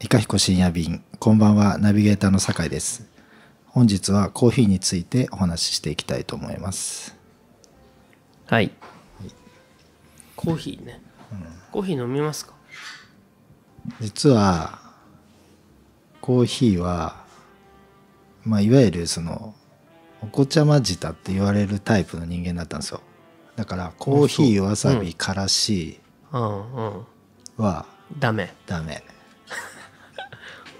いかひこ深夜便。こんばんはナビゲーターの酒井です。本日はコーヒーについてお話ししていきたいと思います。はい。コーヒーね。コーヒー飲みますか？実はコーヒーはまあいわゆるそのお子ちゃま舌って言われるタイプの人間だったんですよ。だからコーヒーわさびからしうん。うん。はダメ。ダメ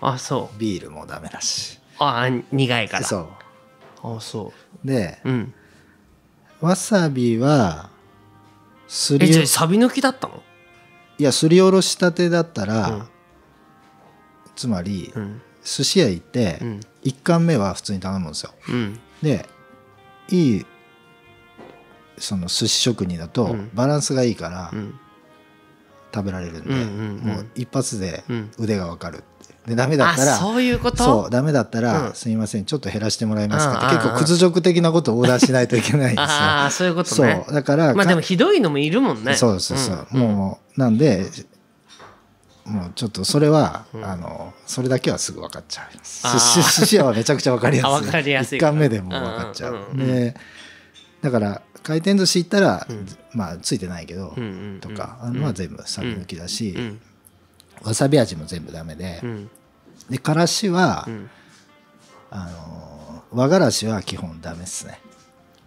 あ、そう。ビールもダメだしあ、苦いから。そあ、そうでう。うん。わさびはすえ、りじゃあサビ抜きだったの？いやすりおろしたてだったら、うんつまり、うん。寿司屋行って、うん1貫目は普通に頼むんですようん。でいいその寿司職人だとうんバランスがいいからうん。食べられるんで、もう一発でうん腕がわかるでダメだあ、ったらそういうこと？そうダメだったら、うん。すいませんちょっと減らしてもらえますかってうん。うんうん結構屈辱的なことをオーダーしないといけないんですよ。ああ、そういうことそね。うだからかまあでもひどいのもいるもんね。そうそうそう、ん。もうなんでもうちょっとそれは、うん。あのそれだけはすぐ分かっちゃいます。寿司屋はめちゃくちゃ分かりやすい。あ 分かりやすい1貫目でも分かっちゃう,、うんうんうん。うんでだから回転寿司行ったら、うん。まあついてないけど、うんうんうん。とかあのは全部サビ抜きだし、うん。わさび味も全部ダメで、うん。でからしは、うん。あの和がらしは基本ダメっすね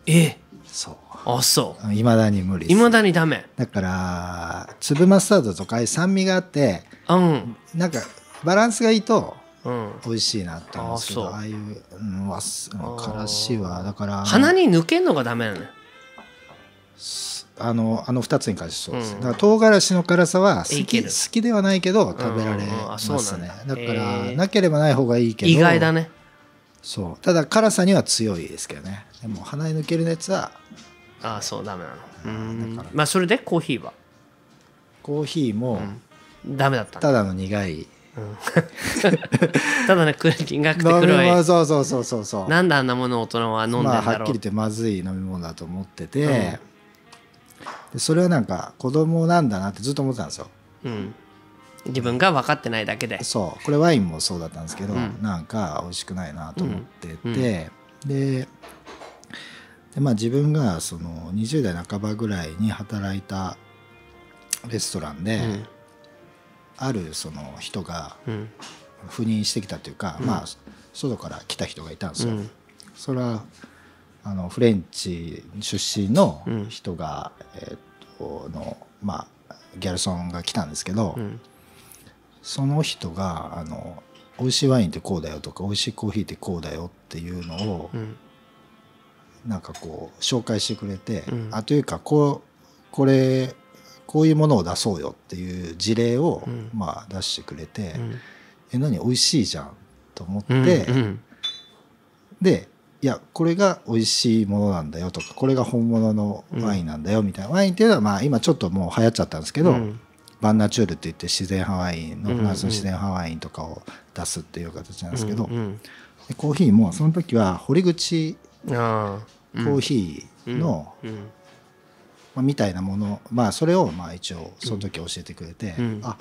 え、そうあ、そいまだに無理いまだにダメ。だから粒マスタードとか酸味があってうん。なんかバランスがいいとうん。美味しいなって思うんですけどあそうああいう、うん、わからしはだから鼻に抜けんのがダメなのよ。あのあの2つに関してそうです、うん。だから唐辛子の辛さは好き好きではないけど食べられうんうんうん。あますそうなんねだ。だから、なければない方がいいけど。意外だね。そう。ただ辛さには強いですけどね。でも鼻に抜けるやつはああ、そう、ダメなの。うん。だから。まあ、それで？コーヒーは？コーヒーもダメだった。のただの苦い、ただね、苦苦くて黒い。物そうそうそうそうそう。なんであんなものを大人は飲んでんまあだろう。はっきり言ってまずい飲み物だと思ってて、でそれはなんか子供なんだなってずっと思ってたんですようん。自分が分かってないだけで。そうこれワインもそうだったんですけど、うんなんか美味しくないなと思ってて、うんうんででまあ自分がその20代半ばぐらいに働いたレストランで、うんあるその人がうん。赴任してきたというか、まあ外から来た人がいたんですよ。うん。それはあのフレンチ出身のうん人が、えーっとのまあギャルソンが来たんですけど、うん。その人があの美味しいワインってこうだよとか美味しいコーヒーってこうだよっていうのを、うん。なんかこう紹介してくれて、うんあというかこうこれこういうものを出そうよっていう事例を、うんまあ出してくれて、うん。え何？美味しいじゃんと思って、うんうんでいやこれが美味しいものなんだよとかこれが本物のワインなんだよみたいな、ワインっていうのはまあ今ちょっともう流行っちゃったんですけど、うん。バンナチュールって言って自然派ワインのうんフランスの自然派ワインとかを出すっていう形なんですけど、うんでコーヒーもその時は堀口。コーヒーの、うん。まあ、みたいなものまあそれをまあ一応その時教えてくれて、うん。あ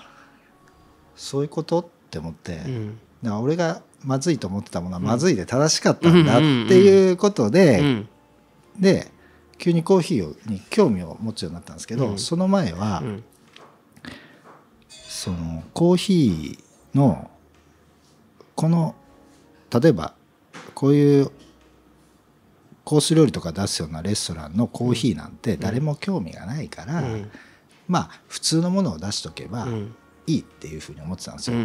そういうこと？って思って、うん。だから俺がまずいと思ってたものはまずいで正しかったんだっていうことで、うん。で急にコーヒーをに興味を持つようになったんですけど、うんその前は、うん。そのコーヒーのこの例えばこういうコース料理とか出すようなレストランのコーヒーなんて誰も興味がないから、うんまあ普通のものを出しとけばうん。いいっていうふうに思ってたんですうよ。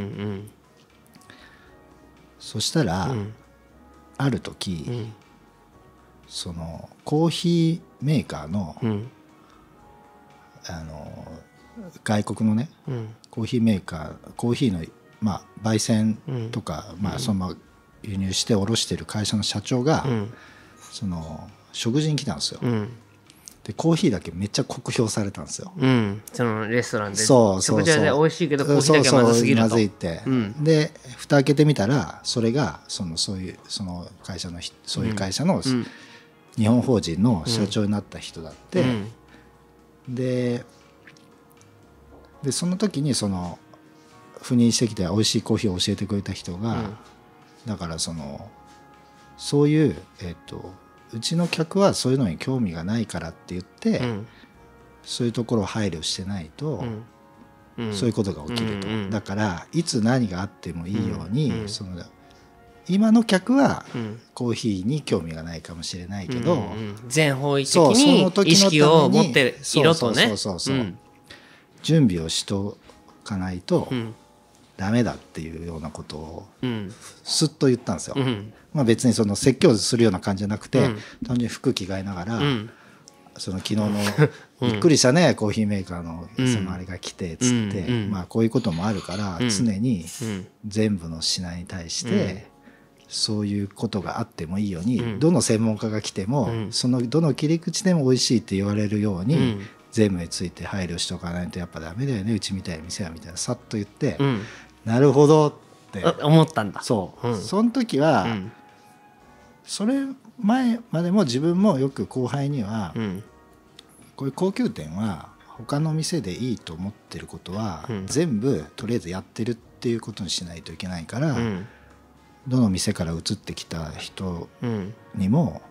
ん。そしたら、うん。ある時、うん。そのコーヒーメーカーの,、うん。あの外国のねうん。コーヒーメーカーコーヒーの、まあ、焙煎うんとか、まあ、そのまま輸入して卸してる会社の社長が、うん。その食事に来たんですよ。うん。でコーヒーだけめっちゃ酷評されたんですよ。うん。そのレストランで。そうそうそう美味しいけど、コーヒーだけはまずすぎると。そうそうまずいって、うんで蓋開けてみたらそれがそのそういうその会社のひそういう会社の、うん。日本法人の社長になった人だって、うんででその時にその赴任してきて美味しいコーヒーを教えてくれた人が、うんだからそのそういう、えっとうちの客はそういうのに興味がないからって言って、うん。そういうところを配慮してないと、うん。そういうことが起きると、うんうんだからいつ何があってもいいように、うんうん。その今の客はうん。コーヒーに興味がないかもしれないけど、うんうん全方位的に意識を持っていろとね。準備をしとかないとうん。ダメだっていうようなことをうん。すっと言ったんですよ。うんまあ、別にその説教するような感じじゃなくて、うん。単純に服着替えながら、うん。その昨日の びっくりしたね、コーヒーメーカーのうん。そのあれが来てっつって、まあこういうこともあるから、うん。常にうん。全部の品に対して、そういうことがあってもいいように、うん。どの専門家が来ても、うん。そのどの切り口でも美味しいって言われるように、うん。全部について配慮しておかないとやっぱダメだよねうちみたいな店はみたいなさっと言って、うん。なるほどって、あ思ったんだ。そう、うん。その時は、うんそれ前までも自分もよく後輩には、うん。こういう高級店は他の店でいいと思ってることは、うん。全部とりあえずやってるっていうことにしないといけないから、うん。どの店から移ってきた人うん。にも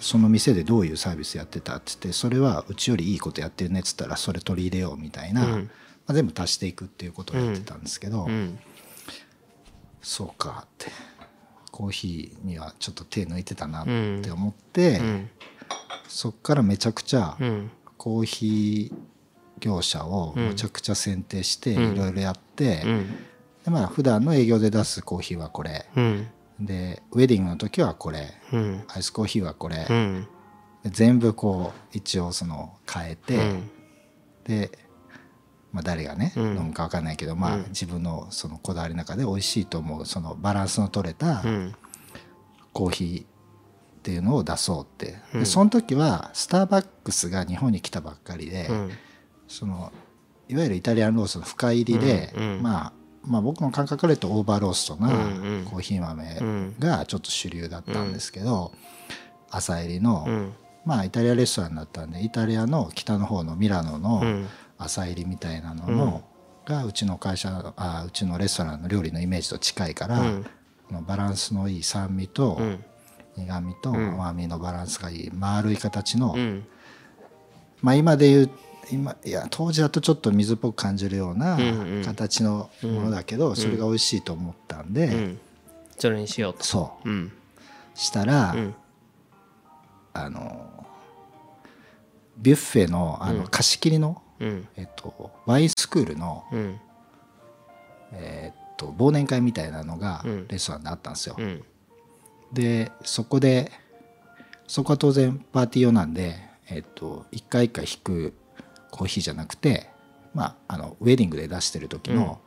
その店でどういうサービスやってたっつってそれはうちよりいいことやってるねっつったらそれ取り入れようみたいな、うん。まあ、全部足していくっていうことをやってたんですけど、うん。そうかってコーヒーにはちょっと手抜いてたなって思って、うん。そっからめちゃくちゃうん。コーヒー業者をむちゃくちゃ選定してうん。いろいろやって、うん。でまあ普段の営業で出すコーヒーはこれ。うん。でウェディングの時はこれ。うん。アイスコーヒーはこれ、全部こう一応その変えて、うん。で、まあ、誰がね、うん。飲むか分かんないけど、まあうん。自分のそのこだわりの中で美味しいと思うそのバランスの取れたうん。コーヒーっていうのを出そうって、うん。でその時はスターバックスが日本に来たばっかりで、うん。そのいわゆるイタリアンローストの深入りで、まあ、まあ僕の感覚から言うとオーバーローストなコーヒー豆うん。がちょっと主流だったんですけど、朝入りの、うん。まあイタリアレストランだったんでイタリアの北の方のミラノのうん朝入りみたいなのの、がうちの会社あうちのレストランの料理のイメージと近いから、うん。このバランスのいい酸味とうん。苦味とん。甘みのバランスがいい丸い形の、うん。まあ今で言う今いや当時だとちょっと水っぽく感じるようなうんうん。形のものだけど、それが美味しいと思ったんで、うん。それにしようと。そう。うん。したら、うん。あのビュッフェのあのうん。貸し切りの、うん。えっと、ワインスクールの、うん。えっと忘年会みたいなのがうん。レストランであったんですよ。うん。でそこでそこは当然パーティー用なんで、えっと、一回一回引くコーヒーじゃなくて、まあ、あのウェディングで出してる時の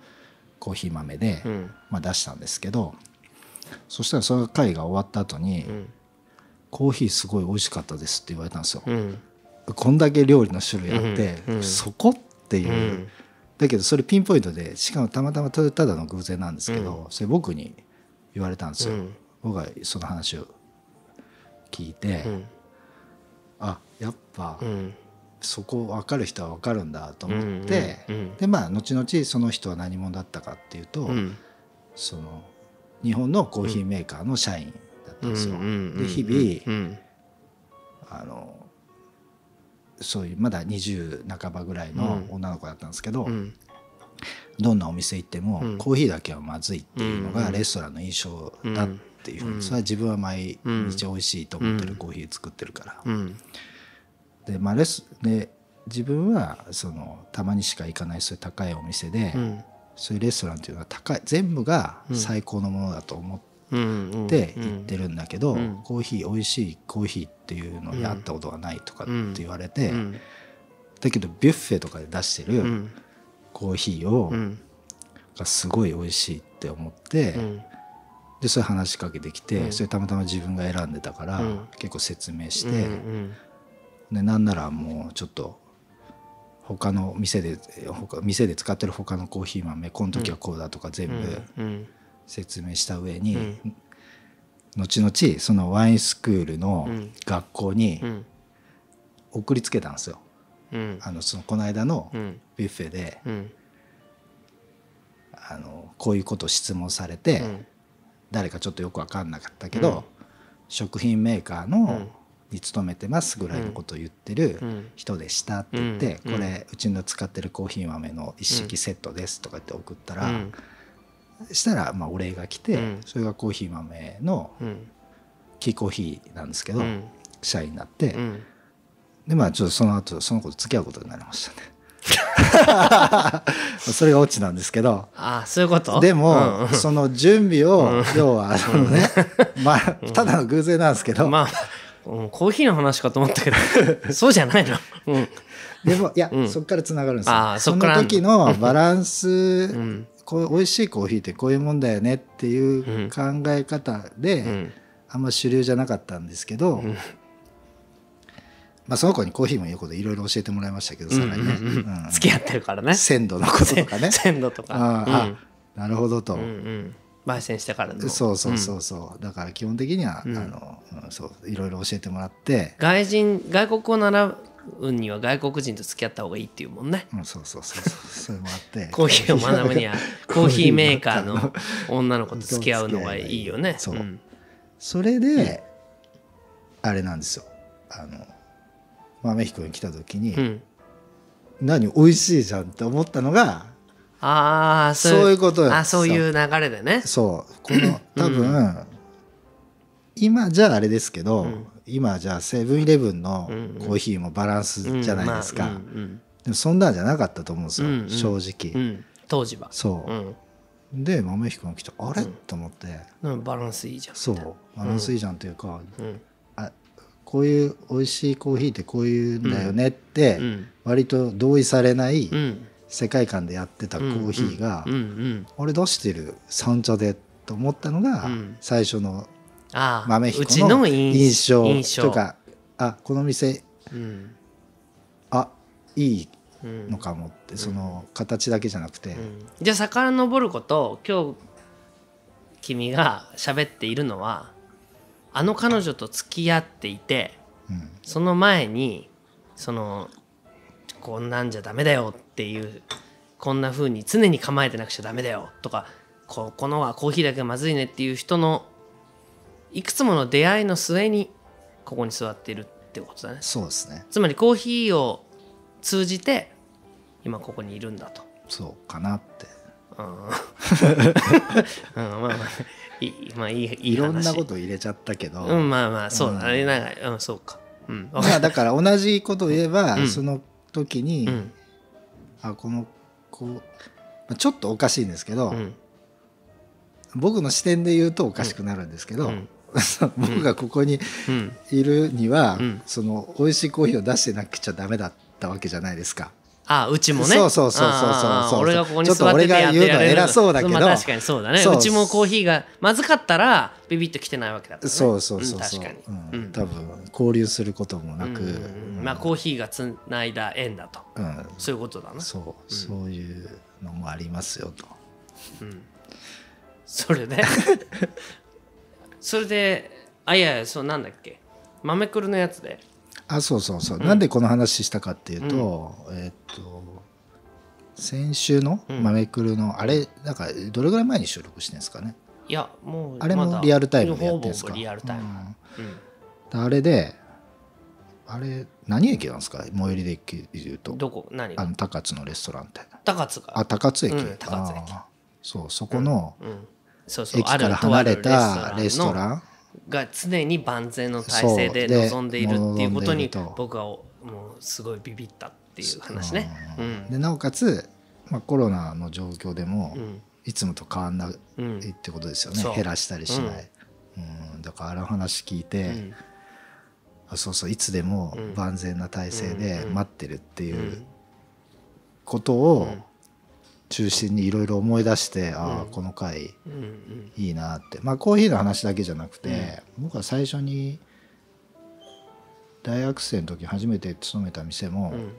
コーヒー豆で、うん。まあ、出したんですけどそしたらその会が終わった後に、うん。コーヒーすごい美味しかったです」って言われたんですよ。うんこんだけ料理の種類あって、うんうん。そこっていう、うん。だけどそれピンポイントでしかもたまたまただの偶然なんですけど、それ僕に言われたんですよ。うん。僕がその話を聞いて、うん。あやっぱうん。そこ分かる人は分かるんだと思って、でまあ後々その人は何者だったかっていうと、うん。その日本のコーヒーメーカーの社員だったんですよ。で日々、うん。あのそういうまだ20半ばぐらいの女の子だったんですけど、うん。どんなお店行っても、うん。コーヒーだけはまずいっていうのがうん。レストランの印象だっていうふうに、うん。それは自分は毎うん日美味しいと思ってるコーヒー作ってるから。うん。で,、まあ、レスで自分はそのたまにしか行かないそういう高いお店で、うん。そういうレストランっていうのは高い全部が最高のものだと思うんって行ってるんだけど、うん。コーヒー美味しいコーヒーっていうのに会ったことがないとかって言われて、うん。だけどビュッフェとかで出してるうん。コーヒーを、うん。がすごい美味しいって思って、うん。でそれ話しかけてきて、うん。それたまたま自分が選んでたから、うん。結構説明しうて、ん。でなんならもうちょっと他の店で他店で使ってる他のコーヒー豆この時はこうだとか全部うん説明した上に、うん。後々そのワインスクールのうん。学校にうん。送りつけたんですよ。うん。あのそのこの間のうん。ビュッフェで、うん。あのこういうことを質問されて、うん。誰かちょっとよく分かんなかったけど、うん。食品メーカーの、ん。に勤めてますぐらいのことを言ってるうん。人でしたって言って、うん。これうちの使ってるコーヒー豆の一式セットですとかって送ったら、うんしたらまあお礼が来て、うん。それがコーヒー豆のうん。キーコーヒーなんですけど、うん。社員になって、うん。でまあちょっとその後その子と付き合うことになりましたね。それがオチなんですけどああそういうこと？でうん。も、その準備を、要はそのね、まあただの偶然なんですけど、まあ、うん、コーヒーの話かと思ったけど そうじゃないの？うん。でもいや、うん。そこからつながるんですよ。あーそそのっからあんの時のバランス、んこう美味しいコーヒーってこういうもんだよねっていう考え方で、うん。あんま主流じゃなかったんですけど、ん。まあ、その子にコーヒーもいうこといろいろ教えてもらいましたけどさらにね、付き合ってるからね。鮮度のこととかね。鮮度とか。あーあなるほどと、うんうん。うん焙煎してからの。そうそうそうそう、だから基本的には、うん。あのうんそういろいろ教えてもらって、外人外国を習うには外国人と付き合った方がいいっていうもんね。うん、そうそうそうそうそれもあって。コーヒーを学ぶには コーヒーメーカーの女の子と付き合うのがいいよね。そうん。それで、あれなんですよ。あの豆彦に来た時に、うん。何美味しいじゃんって思ったのがああそういうことよ。あそういう流れでね。そう。この多分、今じゃあれですけど、ん今じゃあセブンイレブンのコーヒーもバランスじゃないですか、でもそんなんじゃなかったと思うんですよ、うんうん。正直、当時は。そう。う、ん。で豆彦が来てあれ、と思ってうんバランスいいじゃん。そう。バランスいいじゃんというか、うん。あこういう美味しいコーヒーってこういうんだよねって、うん。割と同意されないうん。世界観でやってたコーヒーが、うんうん。あれ出してる三茶でと思ったのが、うん。最初の豆彦うちのの印印象とかあこの店うん。あいいうんのかもって、その形だけじゃなくて、うん。じゃあ遡ること今日君が喋っているのはあの彼女と付き合っていてうん。その前にそのこんなんじゃダメだよっていうこんな風に常に構えてなくちゃダメだよとかここのはコーヒーだけがまずいねっていう人のいくつもの出会いの末にここに座っているってことだね。そうですね。つまりコーヒーを通じて今ここにいるんだと。そうかなって。うんうんまあまあいいまあいいいろんなこと入れちゃったけど、うんまあまあそうだね。なんかうんそうか。うんまあだから同じことを言えば、うん。その時に、うん。あこのこうまあちょっとおかしいんですけど、うん。僕の視点で言うとおかしくなるんですけど、うん 僕がここにうんいるには、うん。その美味しいコーヒーを出してなくちゃダメだったわけじゃないですか。あうちもね。そうそうそうそうそう俺がここにちょっと座ってて俺が言うのはやってられる偉そうだけど。まあ確かにそうだね。そううちもコーヒーがまずかったらビビッと来てないわけだからね。そうそうそうそう、ん確かに。うん。うん。多分交流することもなく、うんうんうん。まあコーヒーがつないだ縁だと。うん。そういうことだな。そう。そういうのもありますよと。それで？それであいやいやそうなんだっけ。豆くるのやつで。あそうそうそう、なんでこの話したかっていうと、えーっと先週の「豆くるの」あれなんかどれぐらい前に収録してるんですかね。いやもうあれもリアルタイムでやってんですか？リアルタイム。うん。あれであれ何駅なんですか？最寄りで駅で言うと。うんどこ？何？あの高津のレストランって。高津が。あ高津駅、うん高津駅。そうそこのうんそうそう駅から離れたレストランンが常に万全の体制で臨んでいるっていうことに僕はもうすごいビビったっていう話ね。う。ん。でなおかつ、まあ、コロナの状況でも、うん。いつもと変わんないうんってことですよね、そう減らしたりしない、う。ん。だからあの話聞いて、うん。あそうそういつでもうん。万全な体制でうん待ってるっていううん。ことを中心にいろいろ思い出して、ああこの回いいなって。まあコーヒーの話だけじゃなくて、僕は最初に大学生の時初めて勤めた店も、うん。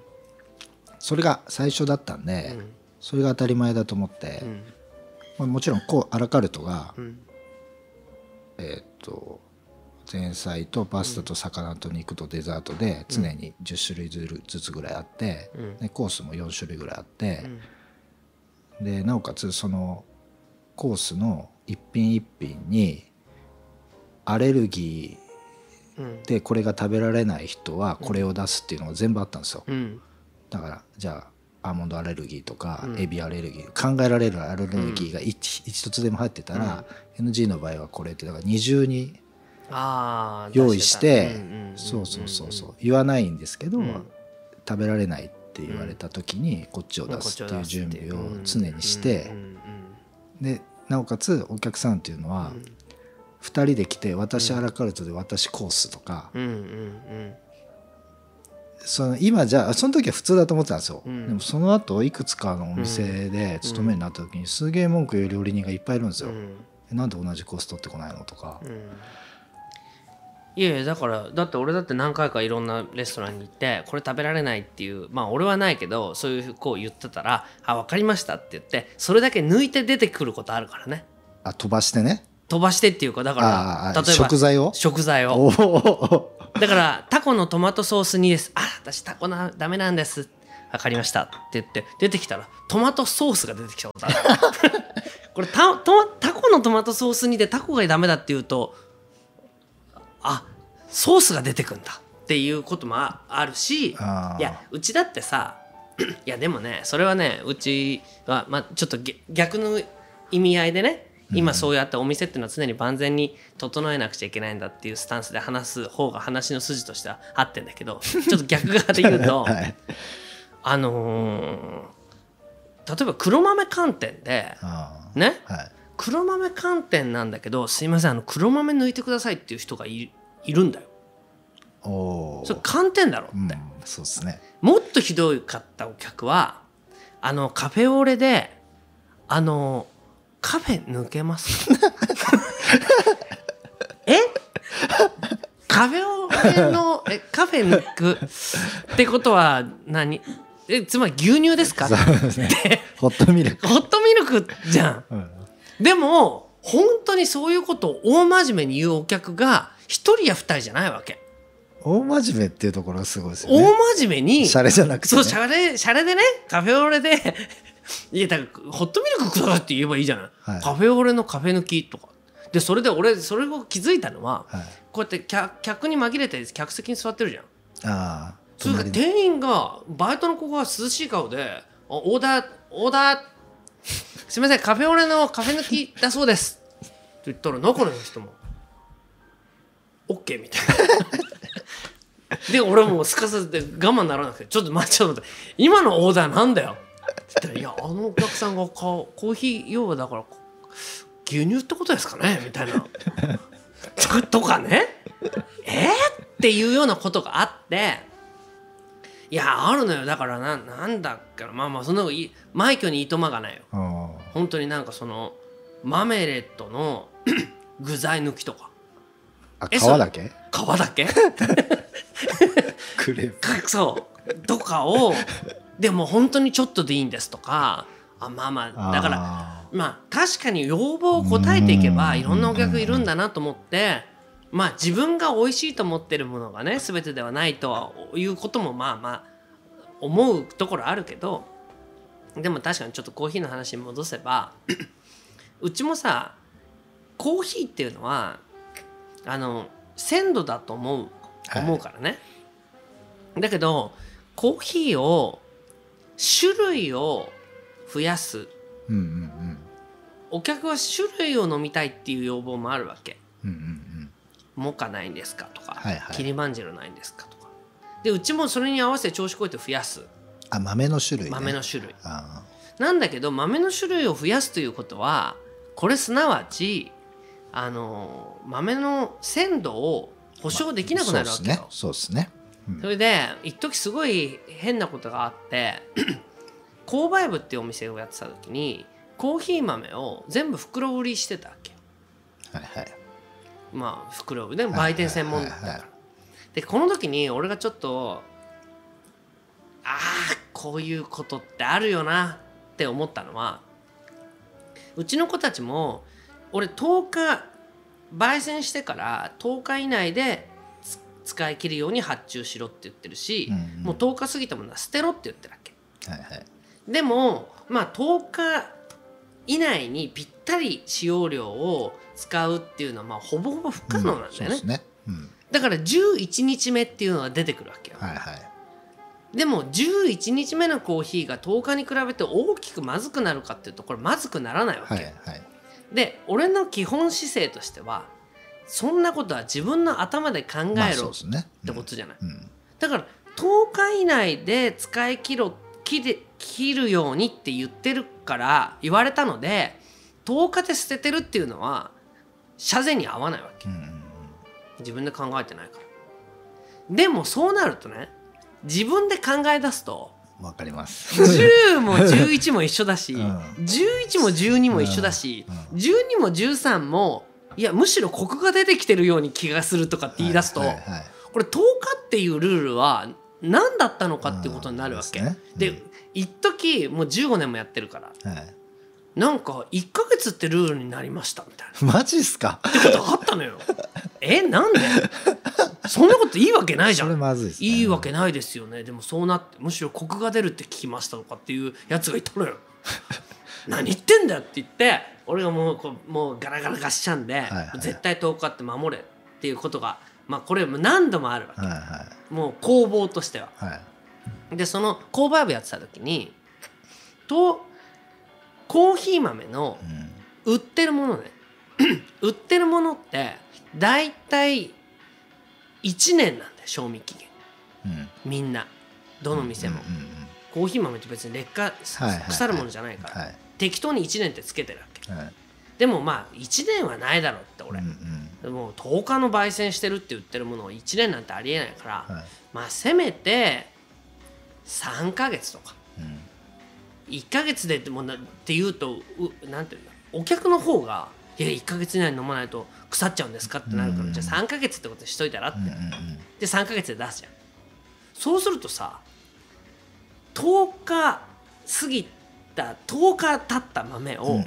それが最初だったんで、うん。それが当たり前だと思って、うん。まあ、もちろんこうアラカルトが、うん。えーっと前菜とパスタと魚と肉とデザートで常に10種類ずつぐらいあって、うん。でコースも4種類ぐらいあって、でなおかつそのコースの一品一品にアレルギうん。ーでこれが食べられない人はこれを出すっていうのが全部あったんですよ。うん。だからじゃあアーモンドアレルギーとかうん。エビアレルギー考えられるアレルギーが一一つでも入ってたら NG の場合はこれってだから二重に用意してうんうんんんそうそうそうそう。言わないんですけどうん。食べられないって言われた時にこっちを出すっていう準備を常にして。でなおかつお客さんっていうのは2人で来て私アラカルトで私コースとかその今じゃあその時は普通だと思ってたんですよ、うん。でもその後いくつかのお店で勤めになった時にすげえ文句言う料理人がいっぱいいるんですよ、うなんで同じコース取ってこないのとか、うんいやいやだからだって俺だって何回かいろんなレストランに行ってこれ食べられないっていうまあ俺はないけどそういうこう言ってたら「あ分かりました」って言ってそれだけ抜いて出てくることあるからね。あ飛ばしてね？飛ばしてっていうかだから例えば食材を？食材を。だからタコのトマトソースにです。あ私タコなダメなんです。分かりましたって言って出てきたらトマトソースが出てきたことある。これタトタコのトマトソースにでタコがダメだって言うとあソースが出てくんだ。っていうこともああるしいやうちだってさ いやでもねそれはねうちは、まあ、ちょっとげ逆の意味合いでね今そうやってお店っていうのは常に万全に整えなくちゃいけないんだっていうスタンスで話す方が話の筋としては合ってんだけど ちょっと逆側で言うと、はい。あのー例えば黒豆寒天でね？はい黒豆寒天なんだけどすいませんあの黒豆抜いてくださいっていう人がいいるんだよ。おおそれ寒天だろって。うんそうですね。もっとひどかったお客はあのカフェオレであのカフェ抜けます？か え？カフェオレのえカフェ抜くってことは何？えつまり牛乳ですか？そうですね。ホットミルク、ホットミルクじゃん。うんでも本当にそういうことを大真面目に言うお客が一人や二人じゃないわけ大真面目っていうところがすごいですよね大真面目にシャレじゃなくて、ね、そう、シャレ、シャレでね、カフェオレで、いや、だから、ホットミルクくださいって言えばいいじゃない。はいカフェオレのカフェ抜きとか。で、それで俺、それを気づいたのは、はい、こうやって客客に紛れて客席に座ってるじゃん。ああそれ店員が、バイトの子が涼しい顔で、あオーダー、オーダー、すみません、カフェオレのカフェ抜きだそうです。って言ったら、中の人も、OK みたいな。で、俺もすかさずで我慢ならなくて、ちょっと待って、ちょっと待って、今のオーダーなんだよって言ったら、いや、あのお客さんがコーヒー、要はだから、牛乳ってことですかね？みたいな。ととかね。え？ー、っていうようなことがあって、いや、あるのよ。だからな、なんだっけな。まあまあ、そんなのいい、枚挙にいとまがないよ。あ本当になんかその、マメレットの 具材抜きとか。あえ皮だけ？皮だけ？クレープかそうとかをでも本当にちょっとでいいんですとかあまあまあだからあまあ確かに要望を答えていけばうんいろんなお客いるんだなと思ってまあ自分が美味しいと思ってるものがね全てではないとはいうこともまあまあ思うところあるけどでも確かにちょっとコーヒーの話に戻せば うちもさコーヒーっていうのはあの鮮度だと思うはい。思うからね、だけどコーヒーを種類を増やす。うんうんうん。お客は種類を飲みたいっていう要望もあるわけ。うんうんうんモカないんですかとか、はいはい。キリマンジェロないんですかとか。でうちもそれに合わせて調子こいて増やす。あ豆の種類、ね、豆の種類。あなんだけど豆の種類を増やすということはこれすなわちあの豆の鮮度を保証できなくなるわけよ、そうですね。それで一時すごい変なことがあって 購買部っていうお店をやってた時にコーヒー豆を全部袋売りしてたわけよ。はいはいまあ袋売りで売店専門だったから、でこの時に俺がちょっとああこういうことってあるよなって思ったのはうちの子たちも俺10日焙煎してから10日以内でつ使い切るように発注しろって言ってるし、うんうん。もう10日過ぎたものは捨てろって言ってるわけ。はいはい。でもまあ10日以内にぴったり使用量を使うっていうのはまあほぼほぼ不可能なんだよね,、そうですね。うん。だから11日目っていうのが出てくるわけよ、はいはい。でも11日目のコーヒーが10日に比べて大きくまずくなるかっていうとこれまずくならないわけ、はいはい。で俺の基本姿勢としてはそんなことは自分の頭で考まあえろっそうですね。てことじゃない、うん。だから10日以内で使い切ろ切れ切るようにって言ってるから言われたので10日で捨ててるっていうのは社税に合わないわけ。うんうん自分で考えてないから。でもそうなるとね自分で考え出すとわかります。10も 11も一緒だし、うん。11も12も一緒だし、うん。12も13もいやむしろコクが出てきてるように気がするとかって言い出すと、はいはいはい。これ10日っていうルールは何だったのかっていうことになるわけ。うんでね。一時もう15年もやってるからはいなんか1ヶ月ってルールになりましたみたいな。マジっすか？ことがあったのよ。えなんで？そんなこといいわけないじゃん。まずいですね。いいわけないですよね。でもそうなってむしろコクが出るって聞きましたとかっていうやつがいたのよ。何言ってんだよって言って俺がもうこうもうガラガラガッシャンで、いはい。絶対10日って守れっていうことがまあこれも何度もあるわけ、はいはもう攻防としては。いはい。でその購買部やってた時にとコーヒー豆のうん。売ってるものね。売ってるものって大体1年なんだよ賞味期限。うん。みんな。どの店も、うんうんうんコーヒー豆って別に劣化腐るものじゃないから、はい。適当に1年ってつけてるわけ。はい。でもまあ1年はないだろうって俺、うんうんでも10日の焙煎してるって言ってるものを1年なんてありえないから、はい。まあせめて3ヶ月とか。うん1ヶ月でってもうなって言うとうなんていうんだお客の方が「いや1ヶ月以内に飲まないと腐っちゃうんですか?」ってなるから、うんじゃあ3ヶ月ってことにしといたらって、うんで3ヶ月で出すじゃん。そうするとさ10日過ぎた10日経った豆を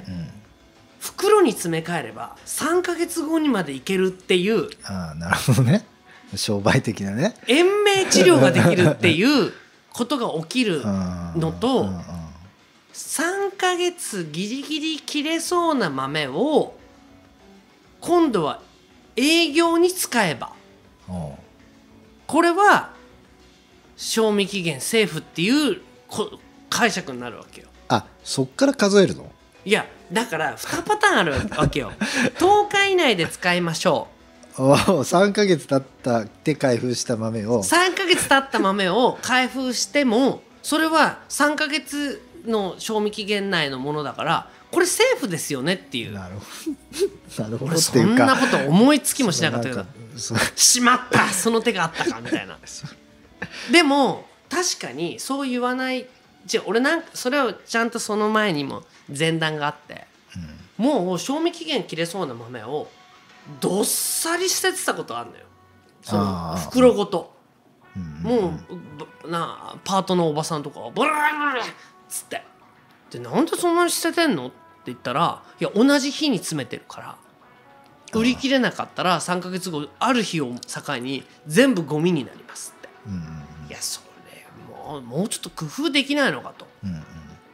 袋に詰め替えれば3ヶ月後にまでいけるっていうああなるほどね。商売的なね。延命治療ができるっていうことが起きるののと3ヶ月ギリギリ切れそうな豆を今度は営業に使えば。これは賞味期限セーフっていうこ解釈になるわけよ。あそっから数えるの？いやだから2パターンあるわけよ。10日以内で使いましょお3ヶ月経ったって開封した豆うを。3ヶ月経った豆を開封してもそれは3ヶ月の賞味期限内のものだからこれセーフですよねっていう。なるほど。そんかなこと思いつきもしなかったけどしまったその手があったかみたいな。でも確かにそう言わないじゃあ俺なんかそれをちゃんとその前にも前段があってもう賞味期限切れそうな豆をどっさり捨ててたことあるのよ。その袋ごと。うんもうぶなパートのおばさんとかがブラブラブラっつって。でなんでそんなに捨ててんの？って言ったらいや同じ日に詰めてるから。売り切れなかったら3ヶ月後ある日を境に全部ゴミになりますって。うんうんいやそれもうもうちょっと工夫できないのかと。うんうん。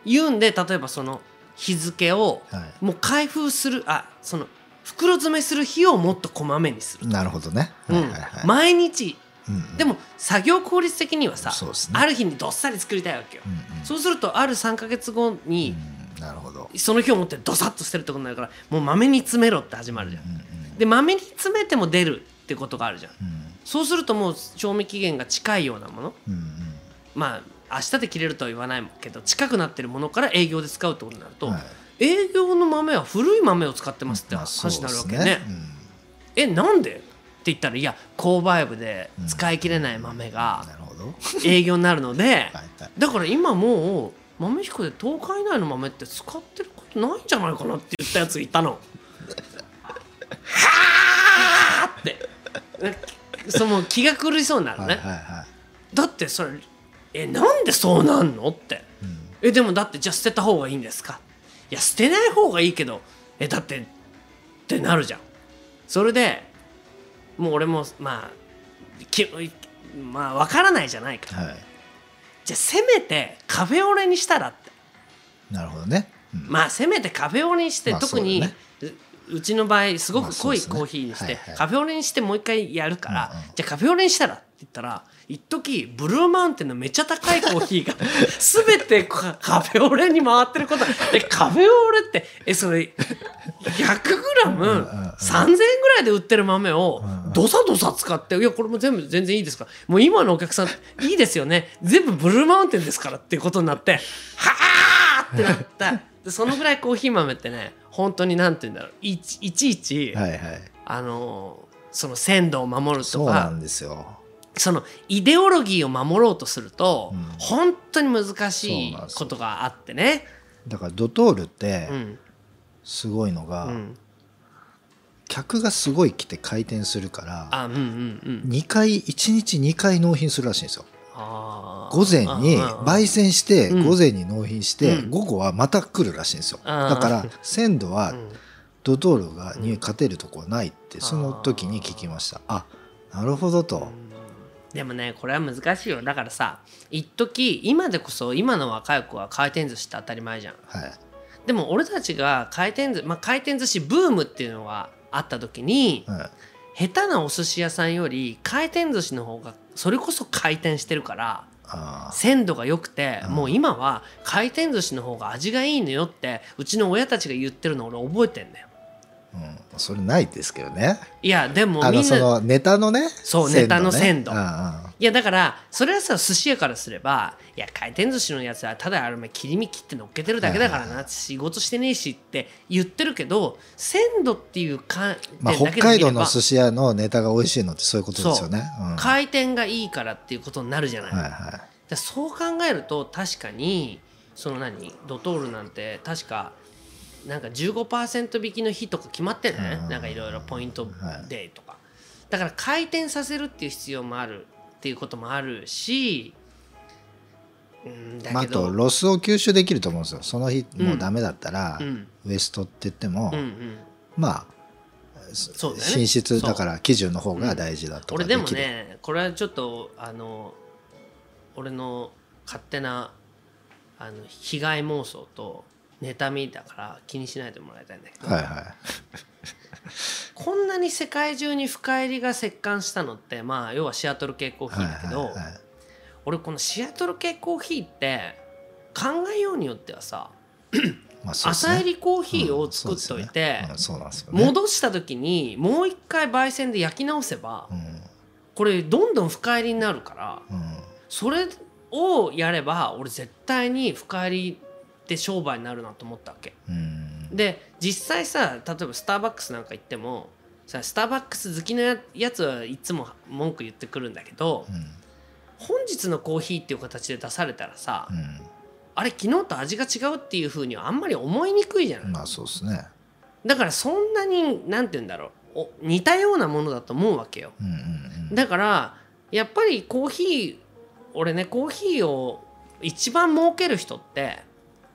言うんで例えばその日付をはい。もう開封するあその袋詰めする日をもっとこまめにする、なるほどね。うんはいはい。はい毎日うんうん。でも作業効率的にはさ、ね。ある日にどっさり作りたいわけよ、うんうん。そうするとある3か月後にうんなるほど。その日をもってドサッと捨てるってことになるからもう豆に詰めろって始まるじゃん、うんうんで豆に詰めても出るってことがあるじゃん。うんそうするともう賞味期限が近いようなもの。うんうん。まあ明日で切れるとは言わないけど近くなってるものから営業で使うってことになると、はい。営業の豆は古い豆を使ってますってまあ話になるわけそうね,、ですえなんで？言ったらいや購買部で使い切れない豆うんが営業になるので、だから今もう豆彦で10日以内の豆って使ってることないんじゃないかなって言ったやついたの。はあって。その気が狂いそうになるね、だってそれえなんでそうなんのって。いうん。えでもだってじゃあ捨てた方がいいんですか？いや捨てない方がいいけどえだってってなるじゃん。それでもう俺もまあきまあ分からないじゃないから。はい。じゃあせめてカフェオレにしたらって。なるほどね、うん。まあせめてカフェオレにして、まあ特にそうちの場合すごく濃いコーヒーにして、カフェオレにしてもう一回やるから、うんうん。じゃあカフェオレにしたらって言ったら一時ブルーマウンテンのめっちゃ高いコーヒーが 全てカカフェオレに回ってることえカフェオレってえそれ 100g3000 円ぐらいで売ってる豆をどさどさ使って「いやこれも全部全然いいですか？らもう今のお客さんいいですよね。全部ブルーマウンテンですから」っていうことになって「はあ!」ってなった。でそのぐらいコーヒー豆ってね本当になんて言うんだろう。いちいちはいはい。あのその鮮度を守るとそうなかんですよそのイデオロギーを守ろうとすると、うん。本当に難しいことがあってね。だからドトールってうん。すごいのが、うん、客がすごい来て回転するからあうんうんうん。2回1日2回納品するらしいんですよ。午前に焙煎してうん。午前に納品してうん。午後はまた来るらしいんですよ。だから鮮度はうん。ドトールがに勝てるとこはないってその時に聞きました。あなるほどとでもねこれは難しいよ。だからさ一時今でこそ今の若い子は回転寿司って当たり前じゃん。はい。でも俺たちが回転寿司、まあ、回転寿司ブームっていうのがあった時にはい。下手なお寿司屋さんより回転寿司の方がそれこそ回転してるからあ鮮度が良くて、うん。もう今は回転寿司の方が味がいいのよってうちの親たちが言ってるの俺覚えてんだよ。ーうん。それないですけどね。いやでもあのみんなそのネタのねそうね。ネタの鮮度。うんうん。いやだからそれはさ寿司屋からすればいや回転寿司のやつはただあれ切り身切って乗っけてるだけだからな仕事してねえしって言ってるけど鮮度っていう観まあ、北海道の寿司屋のネタが美味しいのってそういうことですよね。う。ん。回転がいいからっていうことになるじゃない、はいはでそう考えると確かにその何ドトールなんて確かなんか15%引きの日とか決まってるね、うん。なんかいろいろポイントデーとか、だから回転させるっていう必要もあるっていうこともあるしうんい。まあ、あとロスを吸収できると思うんですよ。その日もうダメだったら、うん。ウエストって言っても、うんうん。まあそうだよね。だから基準の方が大事だとか俺でもねこれはちょっとあの俺の勝手なあの被害妄想と妬みだから気にしないでもらいたいんだけど、はいはこんなに世界中に深入りが折感したのってまあ要はシアトル系コーいはいヒーだけど、はいはい俺このシアトル系コーヒーって考えようによってはさ、ね。朝入りコーヒーを作っといて。戻した時にもう一回焙煎で焼き直せば、うんこれどんどん深入りになるからうん。それをやれば俺絶対に深入りって商売になるなと思ったわけ。うん。で実際さ例えばスターバックスなんか行ってもさスターバックス好きなややつはいつも文句言ってくるんだけど本日のコーヒーっていう形で出されたらさ、うあれ昨日と味が違うっていうふうにはあんまり思いにくいじゃない、んまあそうですね。だからそんなになんて言うんだろう。お似たようなものだと思うわけよ。うんうんうん。だからやっぱりコーヒー俺ねコーヒーを一番儲ける人って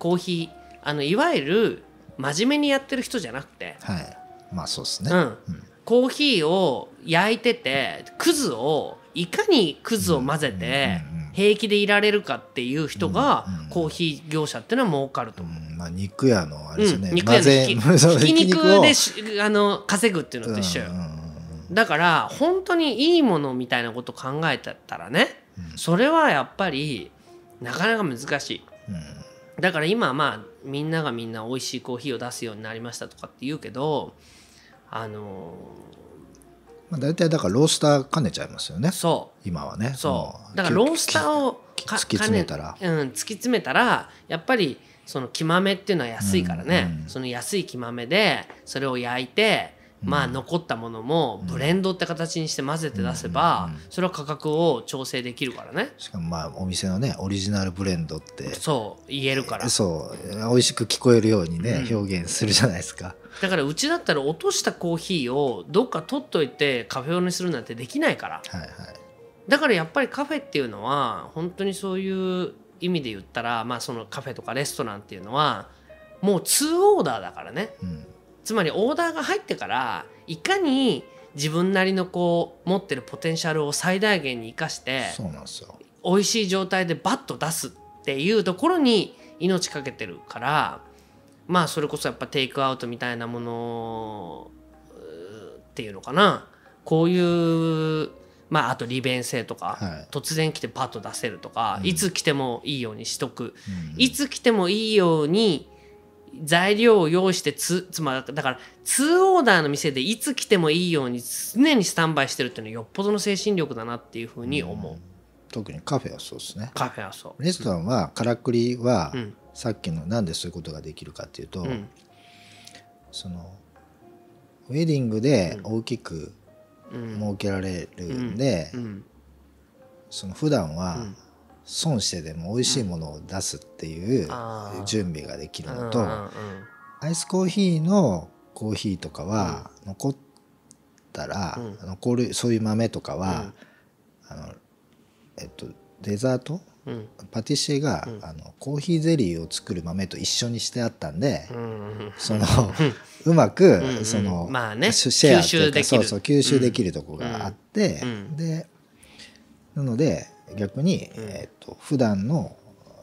コーヒーあのいわゆる真面目にやってる人じゃなくて、はい。まあそうですね。うん。うん。コーヒーを焼いててクズをいかにクズを混ぜて平気でいられるかっていう人がコーヒー業者っていうのは儲かると思う。うん。まあ肉屋のあれですよね。うん、肉屋のひき肉をでしあの稼ぐっていうのと一緒よ。だから本当にいいものみたいなこと考えてたらねうん。それはやっぱりなかなか難しい。うんだから今まあみんながみんな美味しいコーヒーを出すようになりましたとかって言うけどあのまあ大体だからロースター兼ねちゃいますよね。ー。そう。今はね。そもうだからロースターを突き詰めたら。うん、突き詰めたらやっぱりその木豆っていうのは安いからね、うんうん。その安い木豆でそれを焼いてまあ残ったものもブレンドって形にして混ぜて出せばそれは価格を調整できるからね。しかもまあお店のねオリジナルブレンドってそう言えるから。そう美味しく聞こえるようにね、うん。表現するじゃないですか。だからうちだったら落としたコーヒーをどっか取っといてカフェオレにするなんてできないから。はいはい。だからやっぱりカフェっていうのは本当にそういう意味で言ったらまあそのカフェとかレストランっていうのはもう2オーダーだからね。うんつまりオーダーが入ってからいかに自分なりのこう持ってるポテンシャルを最大限に生かしてそうなんですよ。美味しい状態でバッと出すっていうところに命かけてるからまあそれこそやっぱテイクアウトみたいなものっていうのかな。こういうまああと利便性とか、はい。突然来てパッと出せるとか、いつ来てもいいようにしとく、いつ来てもいいように材料を用意してつつまりだから2オーダーの店でいつ来てもいいように常にスタンバイしてるっていうのはよっぽどの精神力だなっていうふうに思う、特にカフェはそうですね。カフェはそう。レストランはからくりは、ん。さっきのなんでそういうことができるかっていうと、ん。そのウェディングで大きく設けられるんで、うん。その普段は損してでも美味しいものを出すっていう準備ができるうんのと、うん。アイスコーヒーのコーヒーとかは残ったら、残るそういう豆とかは、あのえっとデザート？うん。パティシエが、あのコーヒーゼリーを作る豆と一緒にしてあったんで、その うまく、その、まあねシェアっていうか吸収できる。そうそう吸収できるとこがあって、うん。でなので逆に、えっと普段の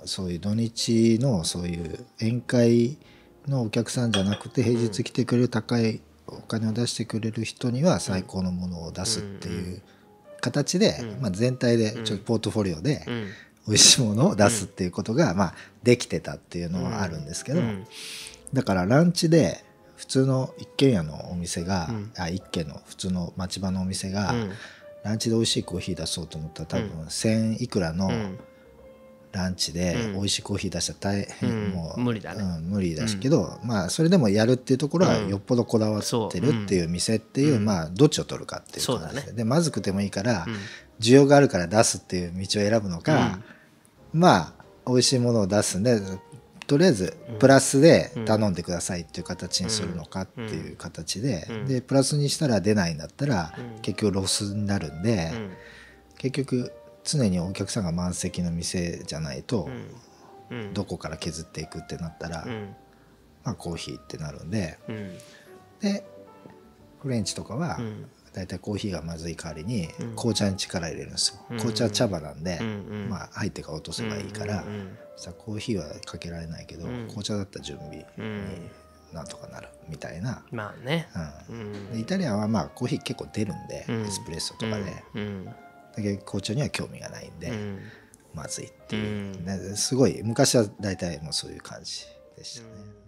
そういう土日のそういう宴会のお客さんじゃなくて平日来てくれる高いお金を出してくれる人には最高のものを出すっていう形で、まあ、全体でちょっとポートフォリオでうん。美味しいものを出すっていうことが、まあ、できてたっていうのはあるんですけど、うん。だからランチで普通の一軒家のお店が、あ一軒の普通の町場のお店が、うんランチで美味しいコーヒー出そうと思ったら多分1,000いくらのん。ランチで美味しいコーヒー出したら大変、うん。もう無理だね。うん無理だしけど、まあそれでもやるっていうところはよっぽどこだわってるっていう店っていう、まあどっちを取るかっていう感じで,、ね。でまずくてもいいから、需要があるから出すっていう道を選ぶのか、まあ美味しいものを出すんでとりあえずプラスで頼んでくださいっていう形にするのかっていう形で、でプラスにしたら出ないんだったら結局ロスになるんで、うん。結局常にお客さんが満席の店じゃないと、うん。どこから削っていくってなったら、うん。まあコーヒーってなるんでうん。でフレンチとかは、ん。だいたいコーヒーがまずい代わりに紅茶に力入れるんですよ、紅茶は茶葉なんで、まあ入ってから落とせばいいから、さコーヒーはかけられないけど、紅茶だったら準備になんとかなるみたいな、まあね。ううん。イタリアンはまあコーヒー結構出るんで、うん。エスプレッソとかで、うん。だけど紅茶には興味がないんで、うん。まずいっていう、すごい昔は大体もうそういう感じでしたね。